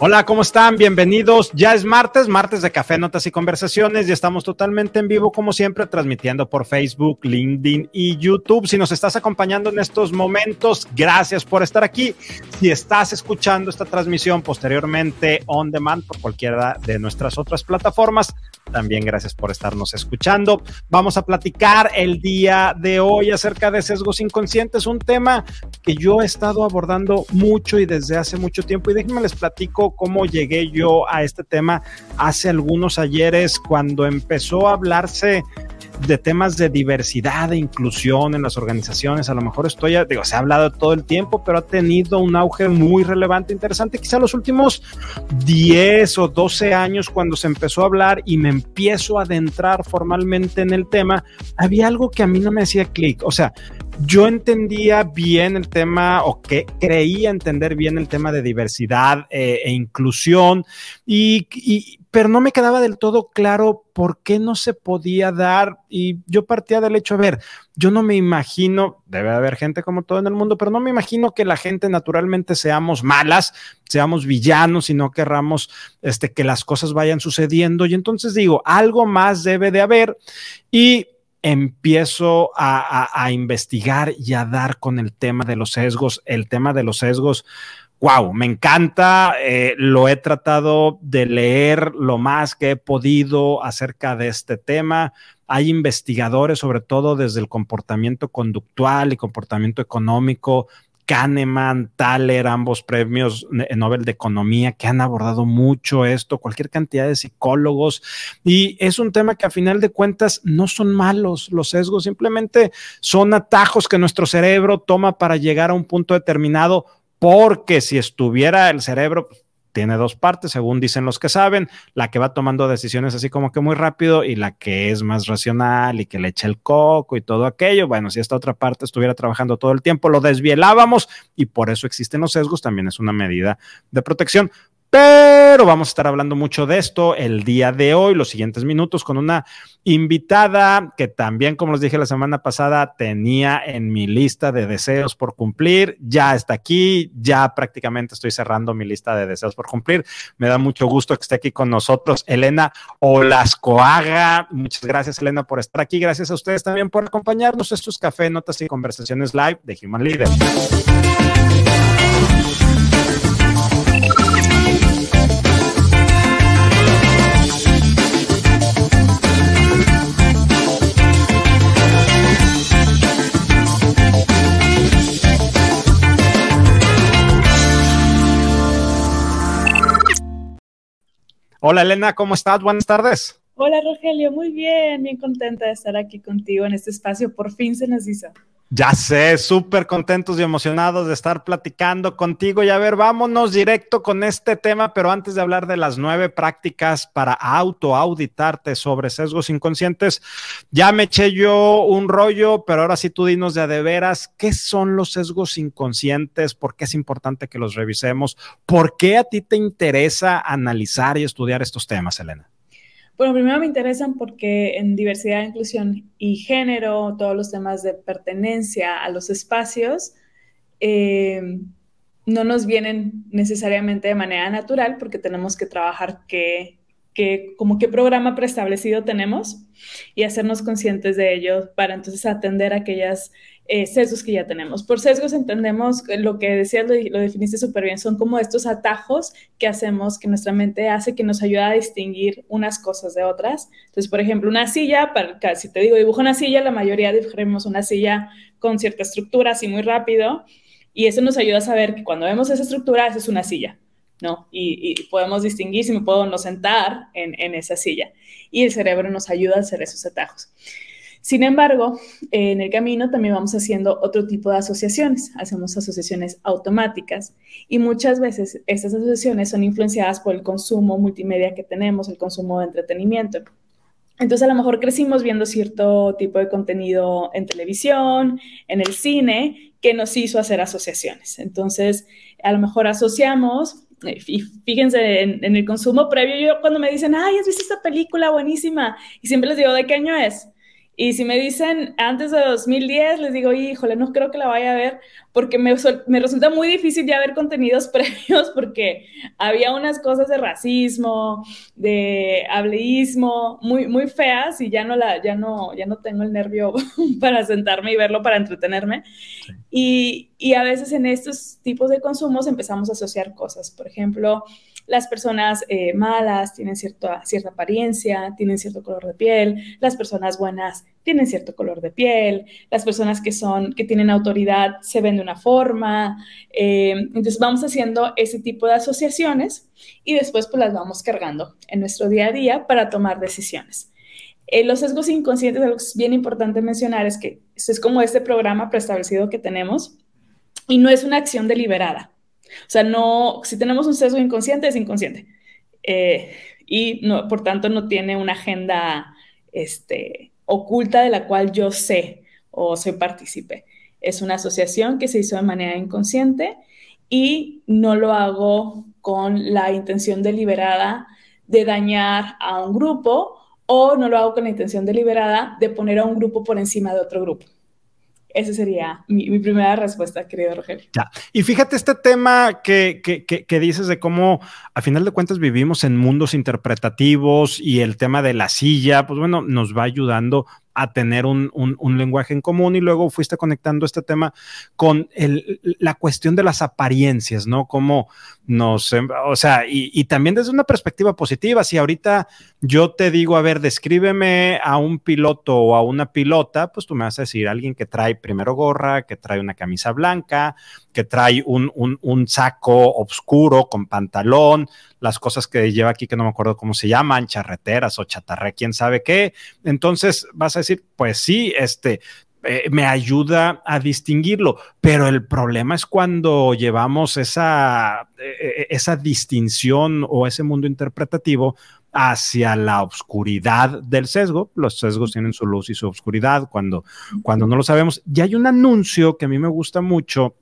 Hola, ¿cómo están? Bienvenidos. Ya es martes, martes de Café, Notas y Conversaciones y estamos totalmente en vivo, como siempre, transmitiendo por Facebook, LinkedIn y YouTube. Si nos estás acompañando en estos momentos, gracias por estar aquí. Si estás escuchando esta transmisión posteriormente on demand por cualquiera de nuestras otras plataformas, también gracias por estarnos escuchando. Vamos a platicar el día de hoy acerca de sesgos inconscientes, un tema que yo he estado abordando mucho y desde hace mucho tiempo. Y déjenme les platico cómo llegué yo a este tema hace algunos ayeres cuando empezó a hablarse de temas de diversidad e inclusión en las organizaciones. A lo mejor estoy, digo, se ha hablado todo el tiempo, pero ha tenido un auge muy relevante, interesante. Quizá los últimos 10 o 12 años, cuando se empezó a hablar y me empiezo a adentrar formalmente en el tema, había algo que a mí no me hacía clic. O sea, yo entendía bien el tema o que creía entender bien el tema de diversidad eh, e inclusión y, pero no me quedaba del todo claro por qué no se podía dar y yo partía del hecho, a ver, yo no me imagino, debe haber gente como todo en el mundo, pero no me imagino que la gente naturalmente seamos malas, seamos villanos y no querramos este, que las cosas vayan sucediendo y entonces digo, algo más debe de haber y empiezo a, a, a, investigar y a dar con el tema de los sesgos. El tema de los sesgos, wow, me encanta. Eh, lo he tratado de leer lo más que he podido acerca de este tema. Hay investigadores, sobre todo desde el comportamiento conductual y comportamiento económico, Kahneman, Thaler, ambos premios Nobel de Economía, que han abordado mucho esto, cualquier cantidad de psicólogos. Y es un tema que a final de cuentas no son malos los sesgos, simplemente son atajos que nuestro cerebro toma para llegar a un punto determinado, porque si estuviera el cerebro tiene dos partes, según dicen los que saben, la que va tomando decisiones así como que muy rápido y la que es más racional y que le echa el coco y todo aquello. Bueno, si esta otra parte estuviera trabajando todo el tiempo, lo desvielábamos y por eso existen los sesgos, también es una medida de protección. Pero vamos a estar hablando mucho de esto el día de hoy, los siguientes minutos, con una invitada que también, como les dije la semana pasada, tenía en mi lista de deseos por cumplir. Ya está aquí, ya prácticamente estoy cerrando mi lista de deseos por cumplir. Me da mucho gusto que esté aquí con nosotros Elena Olascoaga. Muchas gracias, Elena, por estar aquí. Gracias a ustedes también por acompañarnos. Esto es Café, Notas y Conversaciones Live de Human Leader. Hola Elena, ¿cómo estás? Buenas tardes. Hola Rogelio, muy bien, bien contenta de estar aquí contigo en este espacio. Por fin se nos hizo. Ya sé, súper contentos y emocionados de estar platicando contigo. Y a ver, vámonos directo con este tema, pero antes de hablar de las nueve prácticas para autoauditarte sobre sesgos inconscientes, ya me eché yo un rollo, pero ahora sí tú dinos de de veras, ¿qué son los sesgos inconscientes? ¿Por qué es importante que los revisemos? ¿Por qué a ti te interesa analizar y estudiar estos temas, Elena? Bueno, primero me interesan porque en diversidad, inclusión y género, todos los temas de pertenencia a los espacios, eh, no nos vienen necesariamente de manera natural porque tenemos que trabajar qué, qué, como qué programa preestablecido tenemos y hacernos conscientes de ello para entonces atender aquellas eh, sesgos que ya tenemos. Por sesgos entendemos lo que decías, lo, lo definiste súper bien, son como estos atajos que hacemos, que nuestra mente hace, que nos ayuda a distinguir unas cosas de otras. Entonces, por ejemplo, una silla, para, si te digo dibujo una silla, la mayoría dibujamos una silla con cierta estructura, así muy rápido, y eso nos ayuda a saber que cuando vemos esa estructura, esa es una silla. ¿no? Y, podemos distinguir si me puedo no sentar en, en esa silla. Y el cerebro nos ayuda a hacer esos atajos. Sin embargo, en el camino también vamos haciendo otro tipo de asociaciones, hacemos asociaciones automáticas y muchas veces estas asociaciones son influenciadas por el consumo multimedia que tenemos, el consumo de entretenimiento. Entonces a lo mejor crecimos viendo cierto tipo de contenido en televisión, en el cine, que nos hizo hacer asociaciones. Entonces a lo mejor asociamos y fíjense en, en, el consumo previo, yo cuando me dicen, ay, ¿has visto esta película buenísima? Y siempre les digo, ¿de qué año es? Y si me dicen antes de 2010, les digo, híjole, no creo que la vaya a ver, porque me, me, resulta muy difícil ya ver contenidos previos, porque había unas cosas de racismo, de hableísmo, muy, muy feas, y ya no, la, ya, no, ya no tengo el nervio para sentarme y verlo para entretenerme. Y, y a veces en estos tipos de consumos empezamos a asociar cosas. Por ejemplo, las personas eh, malas tienen cierta, cierta apariencia, tienen cierto color de piel, las personas buenas tienen cierto color de piel, las personas que son, que tienen autoridad se ven de una forma. Eh, entonces vamos haciendo ese tipo de asociaciones y después pues las vamos cargando en nuestro día a día para tomar decisiones. Eh, los sesgos inconscientes, algo que es bien importante mencionar es que esto es como este programa preestablecido que tenemos y no es una acción deliberada. O sea, no, si tenemos un sesgo inconsciente, es inconsciente. Eh, y por tanto no tiene una agenda este, oculta de la cual yo sé o soy partícipe. Es una asociación que se hizo de manera inconsciente y no lo hago con la intención deliberada de dañar a un grupo o no lo hago con la intención deliberada de poner a un grupo por encima de otro grupo. Esa sería mi, primera respuesta, querido Rogelio. Ya. Y fíjate este tema que, que, que, dices de cómo a final de cuentas vivimos en mundos interpretativos y el tema de la silla, pues bueno, nos va ayudando a tener un, un, lenguaje en común y luego fuiste conectando este tema con el, la cuestión de las apariencias, ¿no? Como nos, o sea, y, también desde una perspectiva positiva, si ahorita yo te digo, a ver, descríbeme a un piloto o a una pilota, pues tú me vas a decir alguien que trae primero gorra, que trae una camisa blanca, que trae un, un, un saco oscuro con pantalón, las cosas que lleva aquí que no me acuerdo cómo se llaman, charreteras o chatarré, quién sabe qué. Entonces vas a decir, pues sí, este, eh, me ayuda a distinguirlo, pero el problema es cuando llevamos esa, eh, esa distinción o ese mundo interpretativo hacia la oscuridad del sesgo. Los sesgos tienen su luz y su oscuridad cuando, cuando no lo sabemos. Y hay un anuncio que a mí me gusta mucho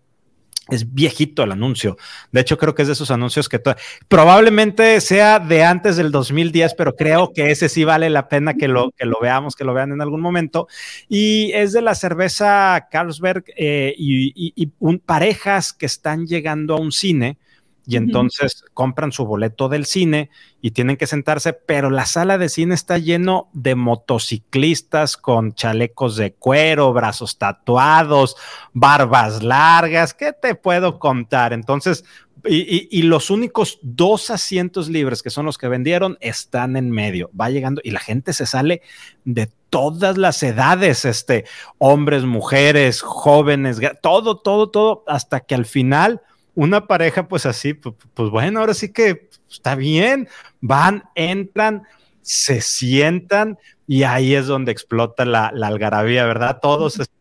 es viejito el anuncio. De hecho, creo que es de esos anuncios que probablemente sea de antes del 2010, pero creo que ese sí vale la pena que lo, que lo veamos, que lo vean en algún momento. Y es de la cerveza Carlsberg eh, y, parejas que están llegando a un cine y entonces compran su boleto del cine y tienen que sentarse, pero la sala de cine está lleno de motociclistas con chalecos de cuero, brazos tatuados, barbas largas, ¿qué te puedo contar? Entonces, y, los únicos dos asientos libres que son los que vendieron están en medio, va llegando y la gente se sale de todas las edades, este, hombres, mujeres, jóvenes, todo, todo, todo, hasta que al final una pareja, pues así, pues, pues, bueno, ahora sí que está bien, van, entran, se sientan y ahí es donde explota la, algarabía, ¿verdad? Todos este,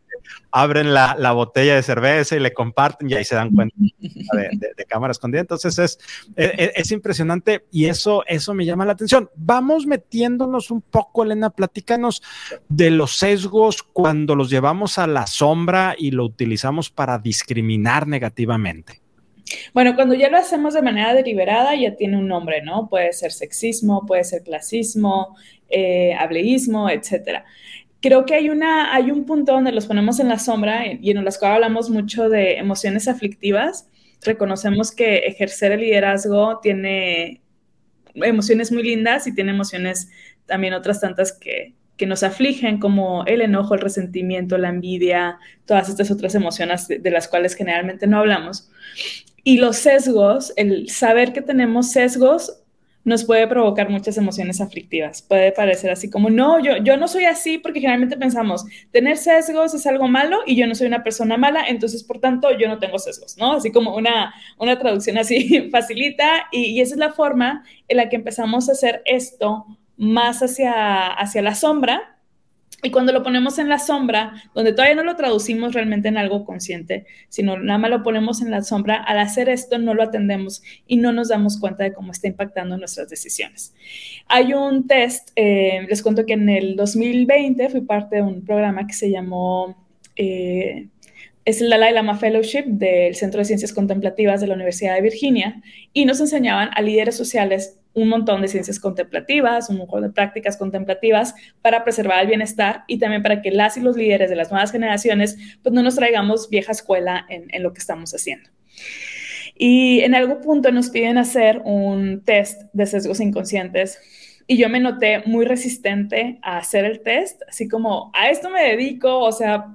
abren la, botella de cerveza y le comparten y ahí se dan cuenta de, de, cámara escondida. Entonces es, e, e, es, impresionante y eso, eso me llama la atención. Vamos metiéndonos un poco, Elena, platícanos de los sesgos cuando los llevamos a la sombra y lo utilizamos para discriminar negativamente. Bueno, cuando ya lo hacemos de manera deliberada, ya tiene un nombre, ¿no? Puede ser sexismo, puede ser clasismo, eh, hableísmo, etcétera. Creo que hay, una, hay un punto donde los ponemos en la sombra y en las cuales hablamos mucho de emociones aflictivas. Reconocemos que ejercer el liderazgo tiene emociones muy lindas y tiene emociones también otras tantas que, que nos afligen, como el enojo, el resentimiento, la envidia, todas estas otras emociones de, las cuales generalmente no hablamos. Y los sesgos, el saber que tenemos sesgos, nos puede provocar muchas emociones aflictivas. Puede parecer así como, no, yo, yo no soy así porque generalmente pensamos, tener sesgos es algo malo y yo no soy una persona mala, entonces por tanto yo no tengo sesgos, ¿no? Así como una, una traducción así facilita y, y esa es la forma en la que empezamos a hacer esto más hacia, hacia la sombra y cuando lo ponemos en la sombra, donde todavía no lo traducimos realmente en algo consciente, sino nada más lo ponemos en la sombra, al hacer esto no lo atendemos y no nos damos cuenta de cómo está impactando nuestras decisiones. Hay un test, eh, les cuento que en el 2020 fui parte de un programa que se llamó... Eh, es el Dalai Lama Fellowship del Centro de Ciencias Contemplativas de la Universidad de Virginia y nos enseñaban a líderes sociales un montón de ciencias contemplativas, un montón de prácticas contemplativas para preservar el bienestar y también para que las y los líderes de las nuevas generaciones pues no nos traigamos vieja escuela en, en lo que estamos haciendo. Y en algún punto nos piden hacer un test de sesgos inconscientes y yo me noté muy resistente a hacer el test, así como a esto me dedico, o sea,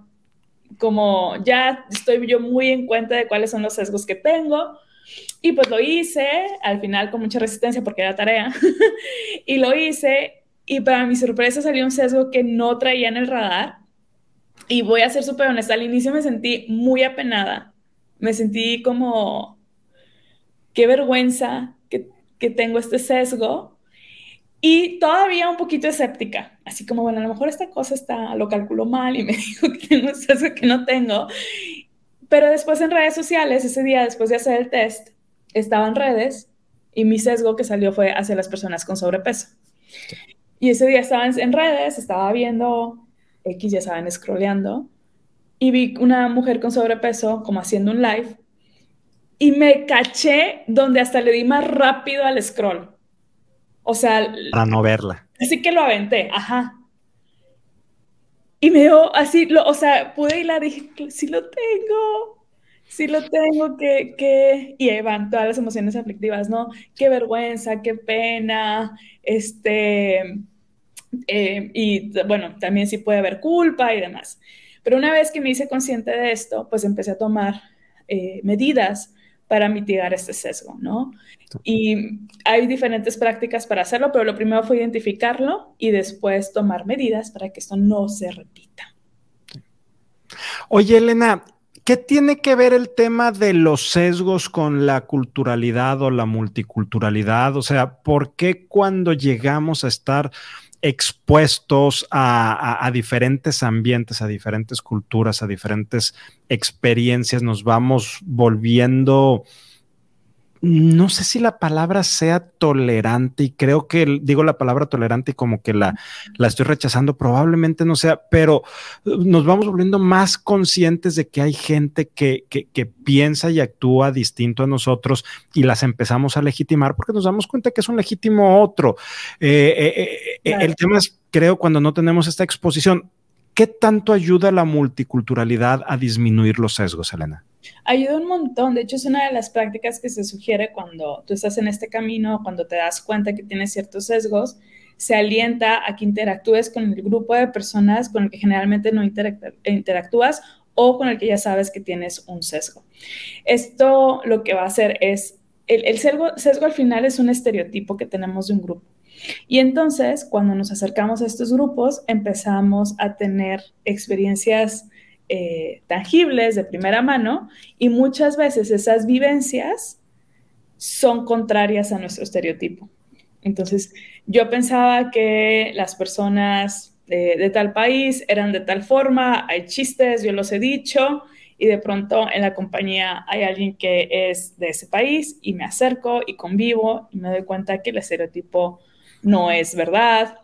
como ya estoy yo muy en cuenta de cuáles son los sesgos que tengo. Y pues lo hice, al final con mucha resistencia porque era tarea, y lo hice, y para mi sorpresa salió un sesgo que no traía en el radar. Y voy a ser súper honesta, al inicio me sentí muy apenada, me sentí como, qué vergüenza que, que tengo este sesgo, y todavía un poquito escéptica, así como, bueno, a lo mejor esta cosa está, lo calculo mal y me dijo que tengo un sesgo que no tengo. Pero después en redes sociales, ese día después de hacer el test, estaba en redes y mi sesgo que salió fue hacia las personas con sobrepeso. Y ese día estaba en redes, estaba viendo X, ya saben, scrolleando, y vi una mujer con sobrepeso como haciendo un live y me caché donde hasta le di más rápido al scroll. O sea... Para no verla. Así que lo aventé, ajá. Y me dio así, lo, o sea, pude y la dije, sí lo tengo, sí lo tengo, que, que... Y ahí van todas las emociones aflictivas, ¿no? Qué vergüenza, qué pena, este... Eh, y bueno, también sí puede haber culpa y demás. Pero una vez que me hice consciente de esto, pues empecé a tomar eh, medidas para mitigar este sesgo, ¿no? Y hay diferentes prácticas para hacerlo, pero lo primero fue identificarlo y después tomar medidas para que esto no se repita. Oye, Elena, ¿qué tiene que ver el tema de los sesgos con la culturalidad o la multiculturalidad? O sea, ¿por qué cuando llegamos a estar expuestos a, diferentes ambientes, a diferentes culturas, a diferentes experiencias, nos vamos volviendo no sé si la palabra sea tolerante y creo que digo la palabra tolerante y como que la, la estoy rechazando, probablemente no sea, pero uh, nos vamos volviendo más conscientes de que hay gente que, que, piensa y actúa distinto a nosotros y las empezamos a legitimar porque nos damos cuenta que es un legítimo otro. Eh, eh, eh, el tema es, creo, cuando no tenemos esta exposición, ¿qué tanto ayuda la multiculturalidad a disminuir los sesgos, Elena? Ayuda un montón. De hecho, es una de las prácticas que se sugiere cuando tú estás en este camino, cuando te das cuenta que tienes ciertos sesgos, se alienta a que interactúes con el grupo de personas con el que generalmente no interactúas o con el que ya sabes que tienes un sesgo. Esto lo que va a hacer es, el, sesgo, sesgo al final es un estereotipo que tenemos de un grupo. Y entonces, cuando nos acercamos a estos grupos, empezamos a tener experiencias eh, tangibles de primera mano y muchas veces esas vivencias son contrarias a nuestro estereotipo. Entonces, yo pensaba que las personas de, tal país eran de tal forma, hay chistes, yo los he dicho, y de pronto en la compañía hay alguien que es de ese país y me acerco y convivo y me doy cuenta que el estereotipo no es verdad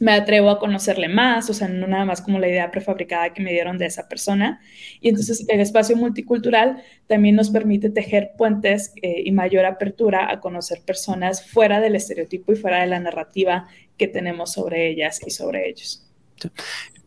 me atrevo a conocerle más, o sea, no nada más como la idea prefabricada que me dieron de esa persona. Y entonces el espacio multicultural también nos permite tejer puentes eh, y mayor apertura a conocer personas fuera del estereotipo y fuera de la narrativa que tenemos sobre ellas y sobre ellos.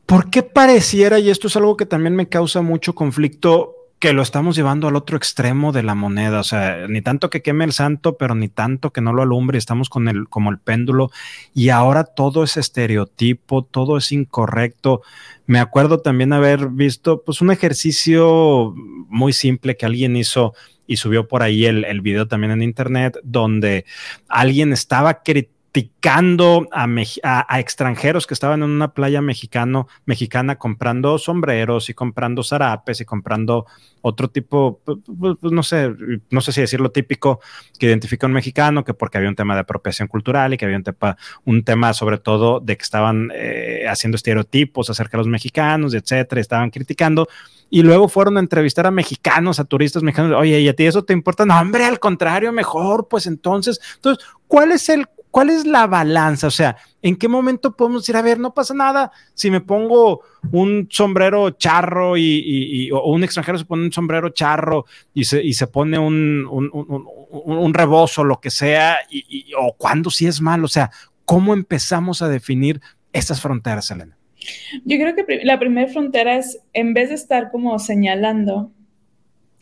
¿Por qué pareciera, y esto es algo que también me causa mucho conflicto, que lo estamos llevando al otro extremo de la moneda, o sea, ni tanto que queme el santo, pero ni tanto que no lo alumbre, estamos con el como el péndulo. Y ahora todo es estereotipo, todo es incorrecto. Me acuerdo también haber visto pues un ejercicio muy simple que alguien hizo y subió por ahí el, el video también en internet donde alguien estaba criticando picando a, extranjeros que estaban en una playa mexicano, mexicana comprando sombreros y comprando zarapes y comprando otro tipo, no sé, no sé si decirlo típico que identifica a un mexicano, que porque había un tema de apropiación cultural y que había un tema, un tema sobre todo de que estaban eh, haciendo estereotipos acerca de los mexicanos, etcétera, estaban criticando. Y luego fueron a entrevistar a mexicanos, a turistas mexicanos. Oye, ¿y a ti eso te importa? No, hombre, al contrario, mejor, pues entonces. Entonces, ¿cuál es el ¿cuál es la balanza? O sea, ¿En qué momento podemos decir, a ver, no pasa nada si me pongo un sombrero charro y, o un extranjero se pone un sombrero charro y se, y se pone un, un, rebozo, lo que sea, y, o cuándo sí es malo? O sea, ¿cómo empezamos a definir estas fronteras, Elena? Yo creo que la primera frontera es, en vez de estar como señalando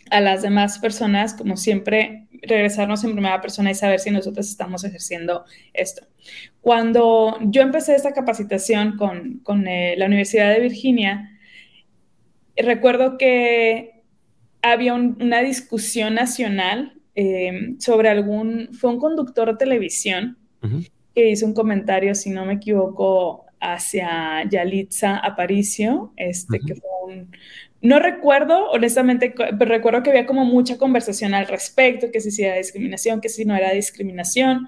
a las demás personas, como siempre, regresarnos en primera persona y saber si nosotros estamos ejerciendo esto. Cuando yo empecé esta capacitación con, con eh, la Universidad de Virginia, recuerdo que había una discusión nacional eh, sobre algún, fue un conductor de televisión que hizo un comentario, si no me equivoco, hacia Yalitza Aparicio, este, que fue un, no recuerdo, honestamente, pero recuerdo que había como mucha conversación al respecto, que si era discriminación, que si no era discriminación.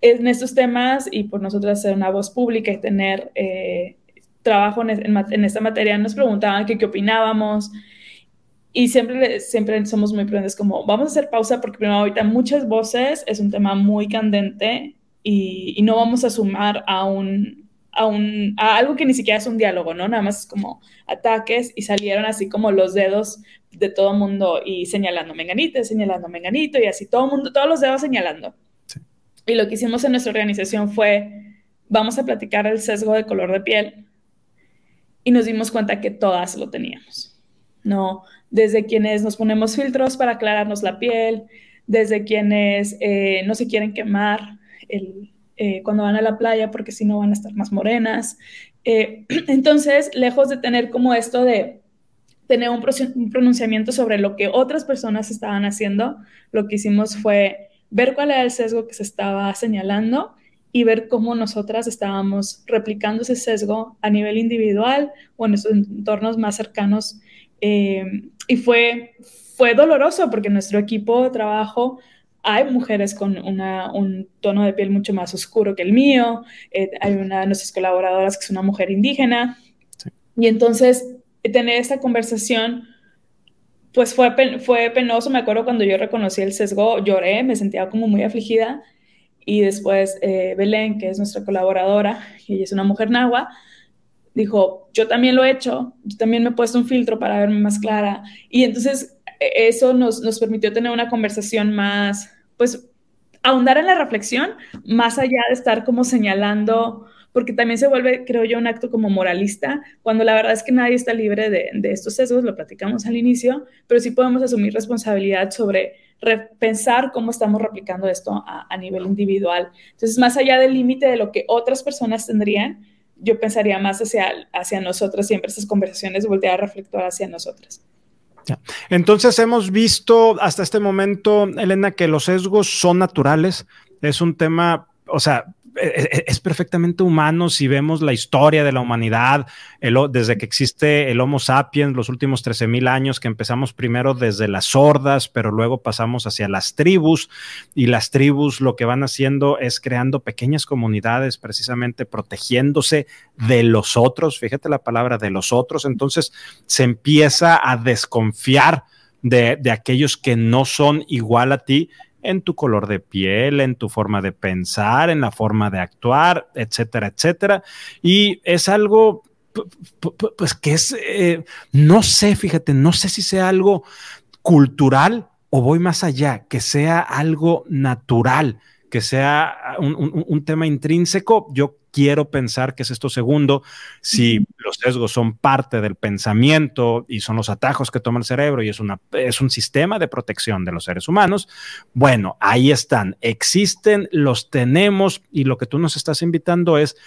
En estos temas, y por nosotros ser una voz pública y tener eh, trabajo en, esta materia, nos preguntaban qué opinábamos. Y siempre, siempre somos muy prudentes como, vamos a hacer pausa porque primero ahorita muchas voces, es un tema muy candente y no vamos a sumar a un, a, algo que ni siquiera es un diálogo, ¿no? Nada más es como ataques y salieron así como los dedos de todo el mundo y señalando menganito, señalando menganito y así todo el mundo, todos los dedos señalando. Y lo que hicimos en nuestra organización fue, vamos a platicar el sesgo de color de piel y nos dimos cuenta que todas lo teníamos, ¿no? Desde quienes nos ponemos filtros para aclararnos la piel, desde quienes eh, no se quieren quemar el, eh, cuando van a la playa porque si no van a estar más morenas. Eh, entonces, lejos de tener como esto de tener un, pronunciamiento sobre lo que otras personas estaban haciendo, lo que hicimos fue ver cuál era el sesgo que se estaba señalando y ver cómo nosotras estábamos replicando ese sesgo a nivel individual o en nuestros entornos más cercanos. Eh, y fue, fue doloroso porque nuestro equipo de trabajo hay mujeres con un tono de piel mucho más oscuro que el mío, eh, hay una de nuestras colaboradoras que es una mujer indígena, y entonces tener esta conversación, pues fue, fue penoso, me acuerdo cuando yo reconocí el sesgo, lloré, me sentía como muy afligida, y después eh, Belén, que es nuestra colaboradora, y ella es una mujer nahua, dijo, yo también lo he hecho, yo también me he puesto un filtro para verme más clara, y entonces e-, eso nos, nos permitió tener una conversación más, pues ahondar en la reflexión, más allá de estar como señalando, porque también se vuelve, creo yo, un acto como moralista, cuando la verdad es que nadie está libre de, estos sesgos, lo platicamos al inicio, pero sí podemos asumir responsabilidad sobre repensar cómo estamos replicando esto a, nivel individual. Entonces, más allá del límite de lo que otras personas tendrían, yo pensaría más hacia, hacia nosotros, siempre esas conversaciones voltear a reflector hacia nosotras. Entonces hemos visto hasta este momento, Elena, que los sesgos son naturales. Es un tema, o sea, es perfectamente humano si vemos la historia de la humanidad, desde que existe el Homo sapiens, los últimos 13 mil años, que empezamos primero desde las hordas, pero luego pasamos hacia las tribus, y las tribus lo que van haciendo es creando pequeñas comunidades, precisamente protegiéndose de los otros, fíjate la palabra de los otros, entonces se empieza a desconfiar de, de aquellos que no son igual a ti en tu color de piel, en tu forma de pensar, en la forma de actuar, etcétera, etcétera. Y es algo, pues que es, eh, no sé, fíjate, no sé si sea algo cultural o voy más allá, que sea algo natural, que sea un, tema intrínseco. Yo quiero pensar que es esto segundo, si los sesgos son parte del pensamiento y son los atajos que toma el cerebro y es, una, es un sistema de protección de los seres humanos, bueno, ahí están, existen, los tenemos y lo que tú nos estás invitando es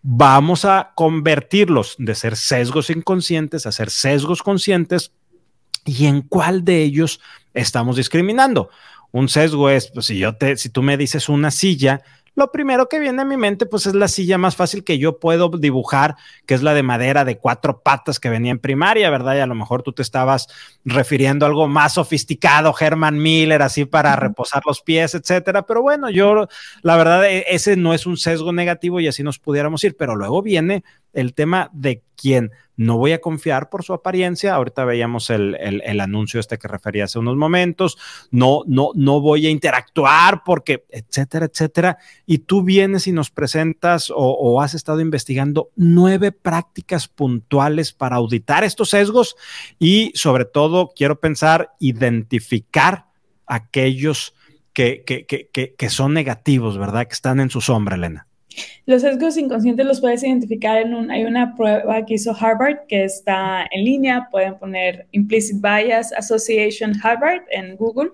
vamos a convertirlos de ser sesgos inconscientes a ser sesgos conscientes y en cuál de ellos estamos discriminando. Un sesgo es, pues si yo te, si tú me dices una silla, lo primero que viene a mi mente, pues es la silla más fácil que yo puedo dibujar, que es la de madera de cuatro patas que venía en primaria, ¿verdad? Y a lo mejor tú te estabas refiriendo a algo más sofisticado, Herman Miller, así para reposar los pies, etcétera. Pero bueno, yo, la verdad, e, ese no es un sesgo negativo y así nos pudiéramos ir. Pero luego viene el tema de quién no voy a confiar por su apariencia. Ahorita veíamos el, el, anuncio este que refería hace unos momentos. No, no, no voy a interactuar porque, etcétera, etcétera. Y tú vienes y nos presentas o, has estado investigando nueve prácticas puntuales para auditar estos sesgos y sobre todo quiero pensar identificar aquellos que, que, que, que son negativos, ¿verdad? Que están en su sombra, Elena. Los sesgos inconscientes los puedes identificar en un, hay una prueba que hizo Harvard que está en línea, pueden poner Implicit Bias Association Harvard en Google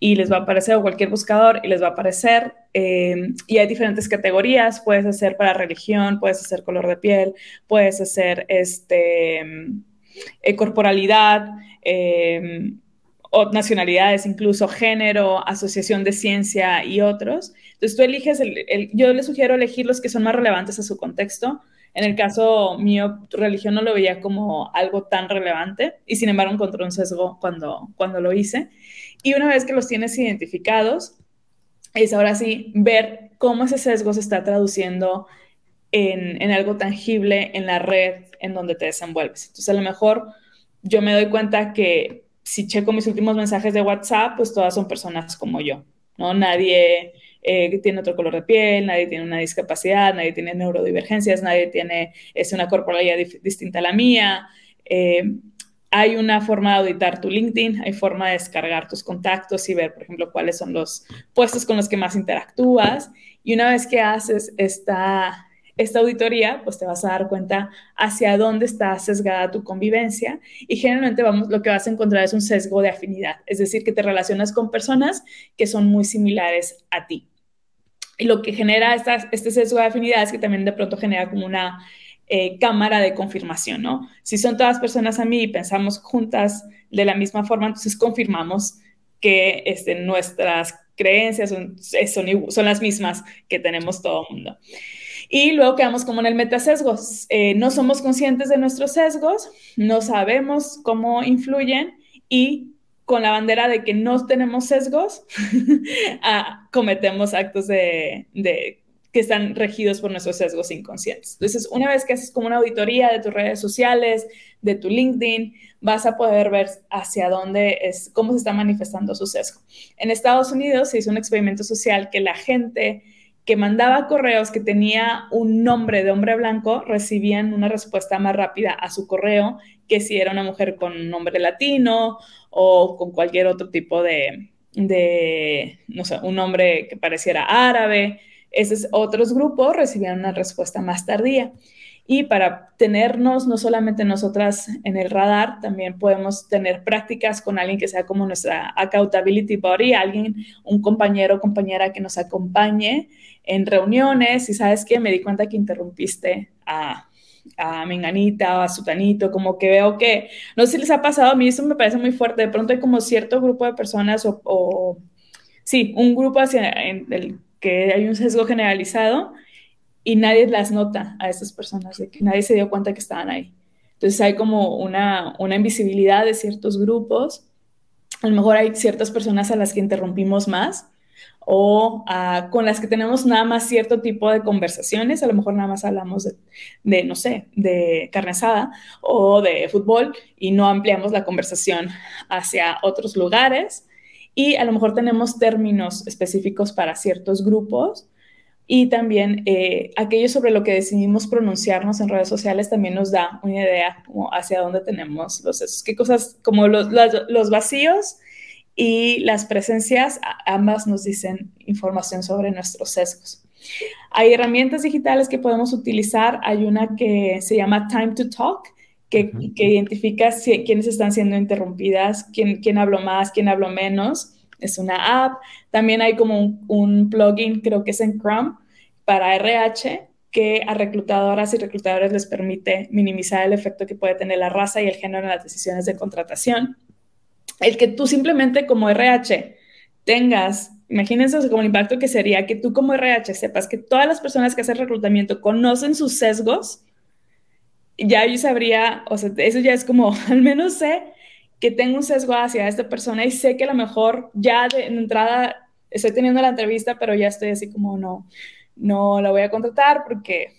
y les va a aparecer o cualquier buscador y les va a aparecer eh, y hay diferentes categorías, puedes hacer para religión, puedes hacer color de piel, puedes hacer este, eh, corporalidad, eh, o nacionalidades, incluso género, asociación de ciencia y otros. Entonces tú eliges, el, yo le sugiero elegir los que son más relevantes a su contexto. En el caso mío, religión no lo veía como algo tan relevante y sin embargo encontré un sesgo cuando, cuando lo hice. Y una vez que los tienes identificados, es ahora sí ver cómo ese sesgo se está traduciendo en, en algo tangible en la red en donde te desenvuelves. Entonces a lo mejor yo me doy cuenta que si checo mis últimos mensajes de WhatsApp, pues todas son personas como yo, ¿no? Nadie eh, tiene otro color de piel, nadie tiene una discapacidad, nadie tiene neurodivergencias, nadie tiene es una corporalidad distinta a la mía. Eh, hay una forma de auditar tu LinkedIn, hay forma de descargar tus contactos y ver, por ejemplo, cuáles son los puestos con los que más interactúas. Y una vez que haces esta esta auditoría, pues te vas a dar cuenta hacia dónde está sesgada tu convivencia y generalmente vamos, lo que vas a encontrar es un sesgo de afinidad, es decir, que te relacionas con personas que son muy similares a ti. Y lo que genera este sesgo de afinidad es que también de pronto genera como una eh, cámara de confirmación, ¿no? Si son todas personas a mí y pensamos juntas de la misma forma, entonces confirmamos que este, nuestras creencias son, son las mismas que tenemos todo el mundo. Y luego quedamos como en el metasesgos. Eh, no somos conscientes de nuestros sesgos, no sabemos cómo influyen y con la bandera de que no tenemos sesgos, ah, cometemos actos de, que están regidos por nuestros sesgos inconscientes. Entonces, una vez que haces como una auditoría de tus redes sociales, de tu LinkedIn, vas a poder ver hacia dónde es, cómo se está manifestando su sesgo. En Estados Unidos se hizo un experimento social que la gente que mandaba correos que tenía un nombre de hombre blanco recibían una respuesta más rápida a su correo que si era una mujer con nombre latino o con cualquier otro tipo de, de no sé, un nombre que pareciera árabe. Esos otros grupos recibían una respuesta más tardía. Y para tenernos no solamente nosotras en el radar, también podemos tener prácticas con alguien que sea como nuestra accountability body, alguien, un compañero o compañera que nos acompañe en reuniones y sabes que me di cuenta que interrumpiste a, a Menganita o a Sutanito, como que veo que, no sé si les ha pasado, a mí eso me parece muy fuerte, de pronto hay como cierto grupo de personas o, o sí, un grupo hacia el que hay un sesgo generalizado y nadie las nota a esas personas, de que nadie se dio cuenta que estaban ahí. Entonces hay como una, una invisibilidad de ciertos grupos. A lo mejor hay ciertas personas a las que interrumpimos más o ah, con las que tenemos nada más cierto tipo de conversaciones, a lo mejor nada más hablamos de, de, no sé, de carne asada o de fútbol y no ampliamos la conversación hacia otros lugares. Y a lo mejor tenemos términos específicos para ciertos grupos y también eh, aquello sobre lo que decidimos pronunciarnos en redes sociales también nos da una idea hacia dónde tenemos los esos, qué cosas como los, los, vacíos y las presencias, ambas nos dicen información sobre nuestros sesgos. Hay herramientas digitales que podemos utilizar. Hay una que se llama Time to Talk, que, que identifica si, quiénes están siendo interrumpidas, quién, quién habló más, quién habló menos es una app. También hay como un, plugin, creo que es en Chrome, para RH, que a reclutadoras y reclutadores les permite minimizar el efecto que puede tener la raza y el género en las decisiones de contratación. El que tú simplemente como RH tengas, imagínense como el impacto que sería que tú como RH sepas que todas las personas que hacen reclutamiento conocen sus sesgos, ya yo sabría, o sea, eso ya es como, al menos sé que tengo un sesgo hacia esta persona y sé que a lo mejor ya de entrada estoy teniendo la entrevista, pero ya estoy así como no, no la voy a contratar porque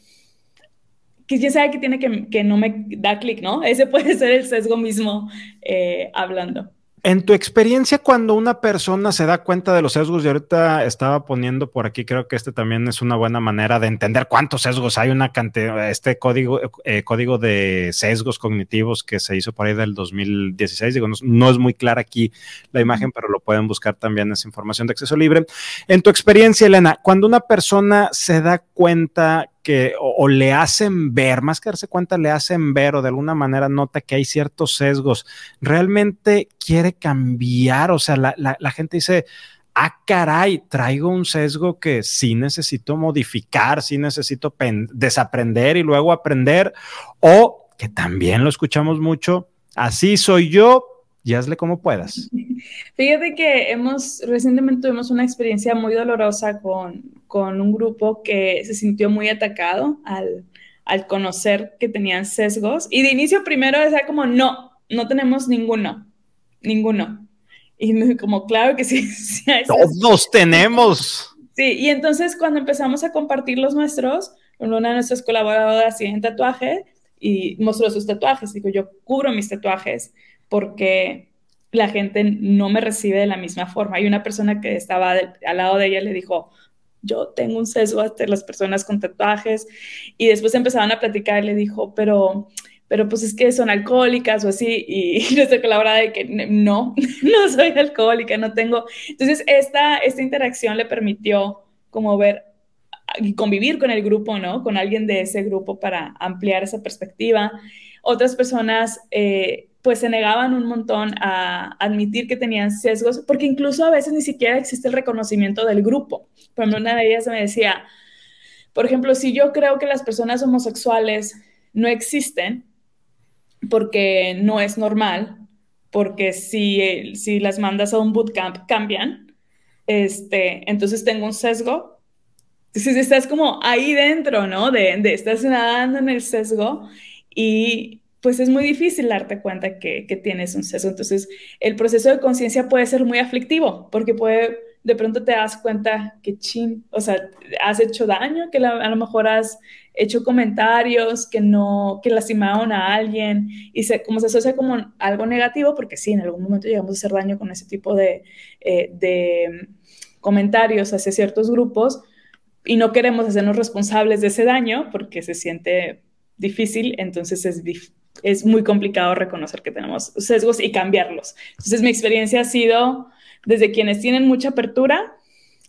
que ya sabe que tiene que, que no me da clic, ¿no? Ese puede ser el sesgo mismo eh, hablando. En tu experiencia, cuando una persona se da cuenta de los sesgos, y ahorita estaba poniendo por aquí, creo que este también es una buena manera de entender cuántos sesgos hay, una cantidad, este código, eh, código de sesgos cognitivos que se hizo por ahí del 2016, digo, no, es muy clara aquí la imagen, pero lo pueden buscar también, esa información de acceso libre. En tu experiencia, Elena, cuando una persona se da cuenta o, le hacen ver, más que darse cuenta, le hacen ver o de alguna manera nota que hay ciertos sesgos, realmente quiere cambiar, o sea, la, la, gente dice, ah, caray, traigo un sesgo que sí necesito modificar, sí necesito desaprender y luego aprender, o que también lo escuchamos mucho, así soy yo, y hazle como puedas. Fíjate que hemos, recientemente tuvimos una experiencia muy dolorosa con, con un grupo que se sintió muy atacado al, al, conocer que tenían sesgos. Y de inicio primero decía como, no, no tenemos ninguno, ninguno. Y como, claro que sí. sí Todos tenemos. Sí, y entonces cuando empezamos a compartir los nuestros, una de nuestras colaboradoras tiene tatuaje y mostró sus tatuajes. Digo, yo cubro mis tatuajes porque la gente no me recibe de la misma forma. Hay una persona que estaba al lado de ella le dijo, yo tengo un sesgo hasta las personas con tatuajes y después empezaban a platicar y le dijo, pero pero pues es que son alcohólicas o así, y, nuestra colaboradora de que no, no soy alcohólica, no tengo. Entonces, esta, esta interacción le permitió como ver convivir con el grupo, ¿no? Con alguien de ese grupo para ampliar esa perspectiva. Otras personas eh, pues se negaban un montón a admitir que tenían sesgos, porque incluso a veces ni siquiera existe el reconocimiento del grupo. Por ejemplo, una de ellas me decía, por ejemplo, si yo creo que las personas homosexuales no existen porque no es normal, porque si, si las mandas a un bootcamp cambian, este, entonces tengo un sesgo. Entonces estás como ahí dentro, ¿no? De, de estás nadando en el sesgo y pues es muy difícil darte cuenta que, tienes un sesgo. Entonces, el proceso de conciencia puede ser muy aflictivo, porque puede, de pronto te das cuenta que chin, o sea, has hecho daño, que a lo mejor has hecho comentarios que no, que lastimaron a alguien, y se, como se asocia como algo negativo, porque sí, en algún momento llegamos a hacer daño con ese tipo de, eh, de comentarios hacia ciertos grupos, y no queremos hacernos responsables de ese daño porque se siente difícil, entonces es, es muy complicado reconocer que tenemos sesgos y cambiarlos. Entonces, mi experiencia ha sido desde quienes tienen mucha apertura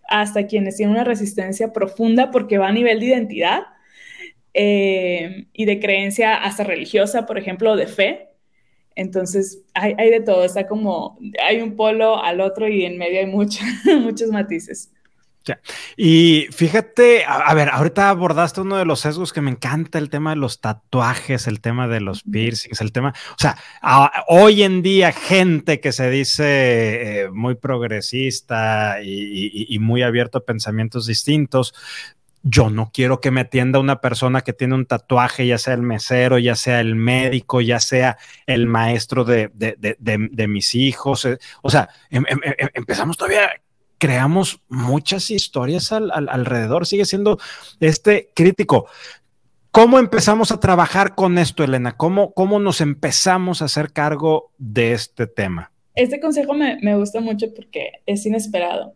hasta quienes tienen una resistencia profunda porque va a nivel de identidad eh, y de creencia hasta religiosa, por ejemplo, de fe. Entonces, hay, hay, de todo, está como, hay un polo al otro y en medio hay mucho, muchos matices. Y fíjate, a, ver, ahorita abordaste uno de los sesgos que me encanta, el tema de los tatuajes, el tema de los piercings, el tema, o sea, hoy en día gente que se dice eh, muy progresista y, muy abierto a pensamientos distintos, yo no quiero que me atienda una persona que tiene un tatuaje, ya sea el mesero, ya sea el médico, ya sea el maestro de, mis hijos. Eh, o sea, em, em, em, empezamos todavía creamos muchas historias alrededor, sigue siendo este crítico. ¿Cómo empezamos a trabajar con esto, Elena? ¿Cómo, cómo nos empezamos a hacer cargo de este tema? Este consejo me, me gusta mucho porque es inesperado.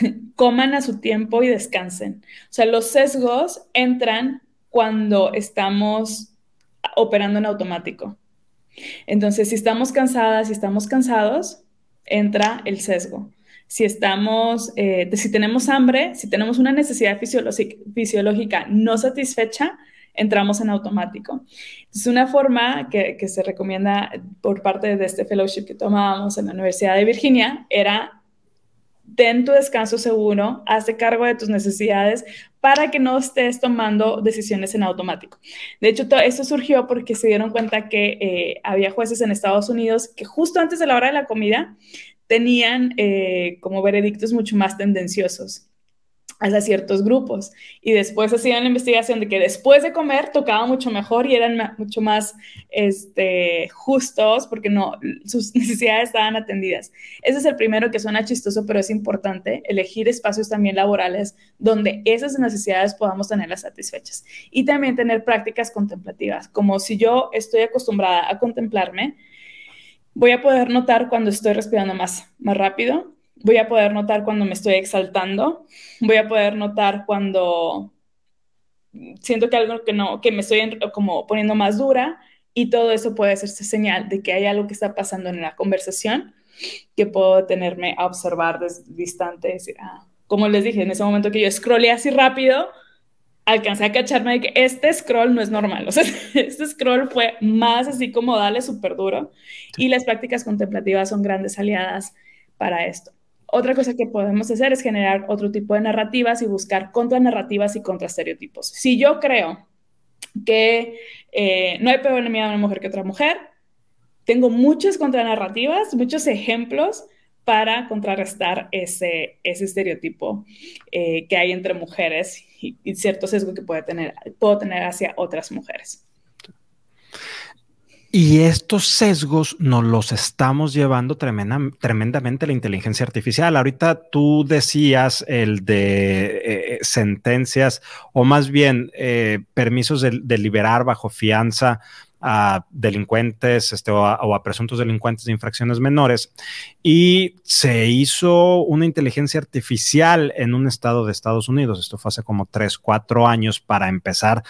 Coman a su tiempo y descansen. O sea, los sesgos entran cuando estamos operando en automático. Entonces, si estamos cansadas, si estamos cansados, entra el sesgo si estamos, eh, si tenemos hambre, si tenemos una necesidad fisiológica no satisfecha, entramos en automático. Es una forma que, se recomienda por parte de este fellowship que tomábamos en la Universidad de Virginia era ten tu descanso seguro, hazte cargo de tus necesidades para que no estés tomando decisiones en automático. De hecho, todo esto surgió porque se dieron cuenta que eh, había jueces en Estados Unidos que justo antes de la hora de la comida tenían eh, como veredictos mucho más tendenciosos. a ciertos grupos. Y después hacían la investigación de que después de comer tocaba mucho mejor y eran mucho más este, justos porque no, sus necesidades estaban atendidas. Ese es el primero que suena chistoso, pero es importante elegir espacios también laborales donde esas necesidades podamos tenerlas satisfechas. Y también tener prácticas contemplativas, como si yo estoy acostumbrada a contemplarme, voy a poder notar cuando estoy respirando más, más rápido, voy a poder notar cuando me estoy exaltando, voy a poder notar cuando siento que algo que no, que me estoy como poniendo más dura y todo eso puede hacerse señal de que hay algo que está pasando en la conversación que puedo tenerme a observar desde distante, decir, ah, como les dije, en ese momento que yo scrollé así rápido, alcancé a cacharme de que este scroll no es normal, o sea, este scroll fue más así como dale súper duro y las prácticas contemplativas son grandes aliadas para esto. Otra cosa que podemos hacer es generar otro tipo de narrativas y buscar contranarrativas y contraestereotipos. Si yo creo que eh, no hay peor enemigo de una mujer que otra mujer, tengo muchas contranarrativas, muchos ejemplos para contrarrestar ese, ese estereotipo eh, que hay entre mujeres y, cierto sesgo que puede tener, puedo tener hacia otras mujeres. Y estos sesgos nos los estamos llevando tremenda, tremendamente la inteligencia artificial. Ahorita tú decías el de eh, sentencias o más bien eh, permisos de, de liberar bajo fianza a delincuentes este, o, a, presuntos delincuentes de infracciones menores y se hizo una inteligencia artificial en un estado de Estados Unidos. Esto fue hace como tres, cuatro años para empezar,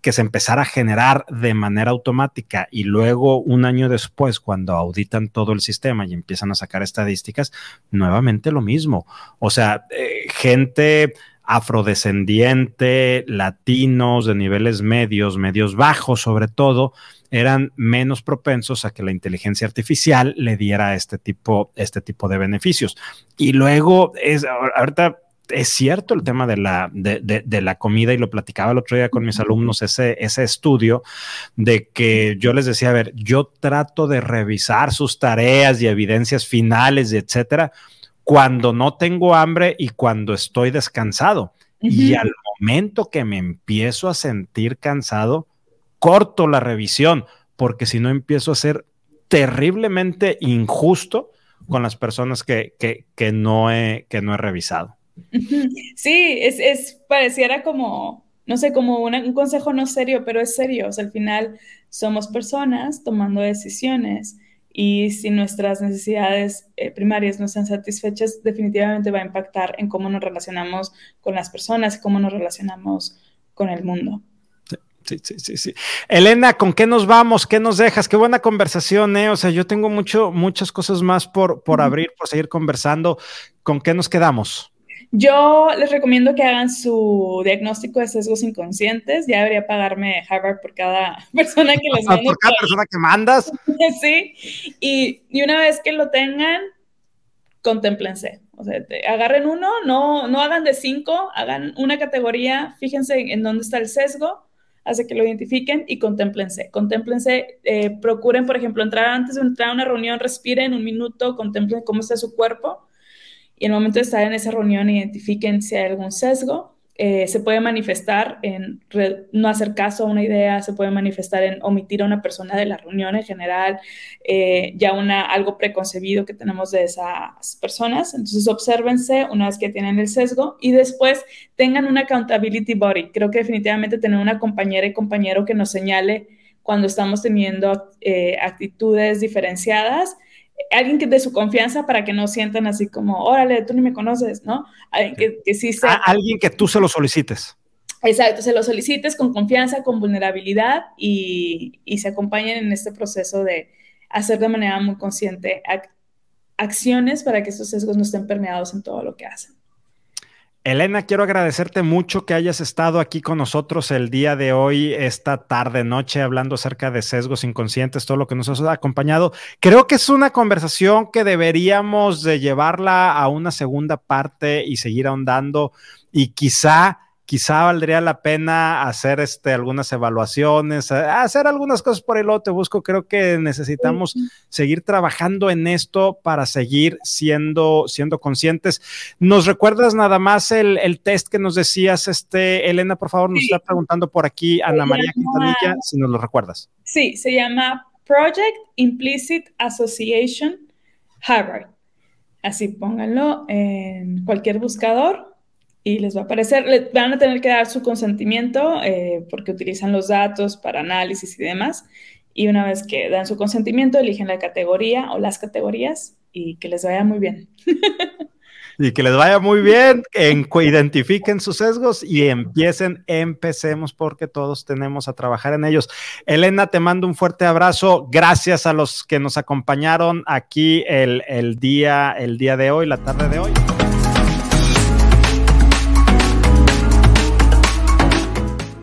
que se empezara a generar de manera automática y luego un año después, cuando auditan todo el sistema y empiezan a sacar estadísticas, nuevamente lo mismo. O sea, eh, gente afrodescendiente, latinos de niveles medios, medios bajos sobre todo, eran menos propensos a que la inteligencia artificial le diera este tipo, este tipo de beneficios. Y luego, es, ahorita es cierto el tema de la, de, de, de, la comida y lo platicaba el otro día con mis alumnos, ese, ese estudio de que yo les decía, a ver, yo trato de revisar sus tareas y evidencias finales, etcétera, cuando no tengo hambre y cuando estoy descansado. Uh -huh. Y al momento que me empiezo a sentir cansado, corto la revisión, porque si no empiezo a ser terriblemente injusto con las personas que, que, que, no, he, que no he revisado. Sí, es, es pareciera como, no sé, como una, un consejo no serio, pero es serio. O sea, al final somos personas tomando decisiones y si nuestras necesidades eh, primarias no están satisfechas, definitivamente va a impactar en cómo nos relacionamos con las personas, cómo nos relacionamos con el mundo. Sí, sí, sí, sí. Elena, ¿con qué nos vamos? ¿Qué nos dejas? Qué buena conversación, ¿eh? O sea, yo tengo mucho, muchas cosas más por, por abrir, por seguir conversando. ¿Con qué nos quedamos? Yo les recomiendo que hagan su diagnóstico de sesgos inconscientes. Ya debería pagarme Harvard por cada persona que les mande. por cada persona que mandas. sí. Y, y, una vez que lo tengan, contémplense. O sea, te, agarren uno, no, no hagan de cinco, hagan una categoría, fíjense en, en dónde está el sesgo, hace que lo identifiquen y contémplense. Contémplense, eh, procuren, por ejemplo, entrar antes de entrar a una reunión, respiren un minuto, contemplen cómo está su cuerpo y el momento de estar en esa reunión identifiquen si hay algún sesgo. Eh, se puede manifestar en no hacer caso a una idea, se puede manifestar en omitir a una persona de la reunión en general, eh, ya una, algo preconcebido que tenemos de esas personas. Entonces, obsérvense una vez que tienen el sesgo y después tengan una accountability body. Creo que definitivamente tener una compañera y compañero que nos señale cuando estamos teniendo eh, actitudes diferenciadas alguien que de su confianza para que no sientan así como, órale, tú ni me conoces, ¿no? Alguien que, que sí sea... alguien que tú se lo solicites. Exacto, se lo solicites con confianza, con vulnerabilidad y, y, se acompañen en este proceso de hacer de manera muy consciente ac acciones para que estos sesgos no estén permeados en todo lo que hacen. Elena, quiero agradecerte mucho que hayas estado aquí con nosotros el día de hoy, esta tarde, noche, hablando acerca de sesgos inconscientes, todo lo que nos has acompañado. Creo que es una conversación que deberíamos de llevarla a una segunda parte y seguir ahondando y quizá quizá valdría la pena hacer este, algunas evaluaciones, hacer algunas cosas por el otro. Te busco, creo que necesitamos seguir trabajando en esto para seguir siendo, siendo conscientes. ¿Nos recuerdas nada más el, test que nos decías, este, Elena, por favor, nos está preguntando por aquí Ana María Quintanilla, si nos lo recuerdas. Sí, se llama Project Implicit Association Harvard. Así pónganlo en cualquier buscador y les va a aparecer, le van a tener que dar su consentimiento eh, porque utilizan los datos para análisis y demás. Y una vez que dan su consentimiento, eligen la categoría o las categorías y que les vaya muy bien. y que les vaya muy bien, en, identifiquen sus sesgos y empiecen, empecemos porque todos tenemos a trabajar en ellos. Elena, te mando un fuerte abrazo. Gracias a los que nos acompañaron aquí el, el día, el día de hoy, la tarde de hoy.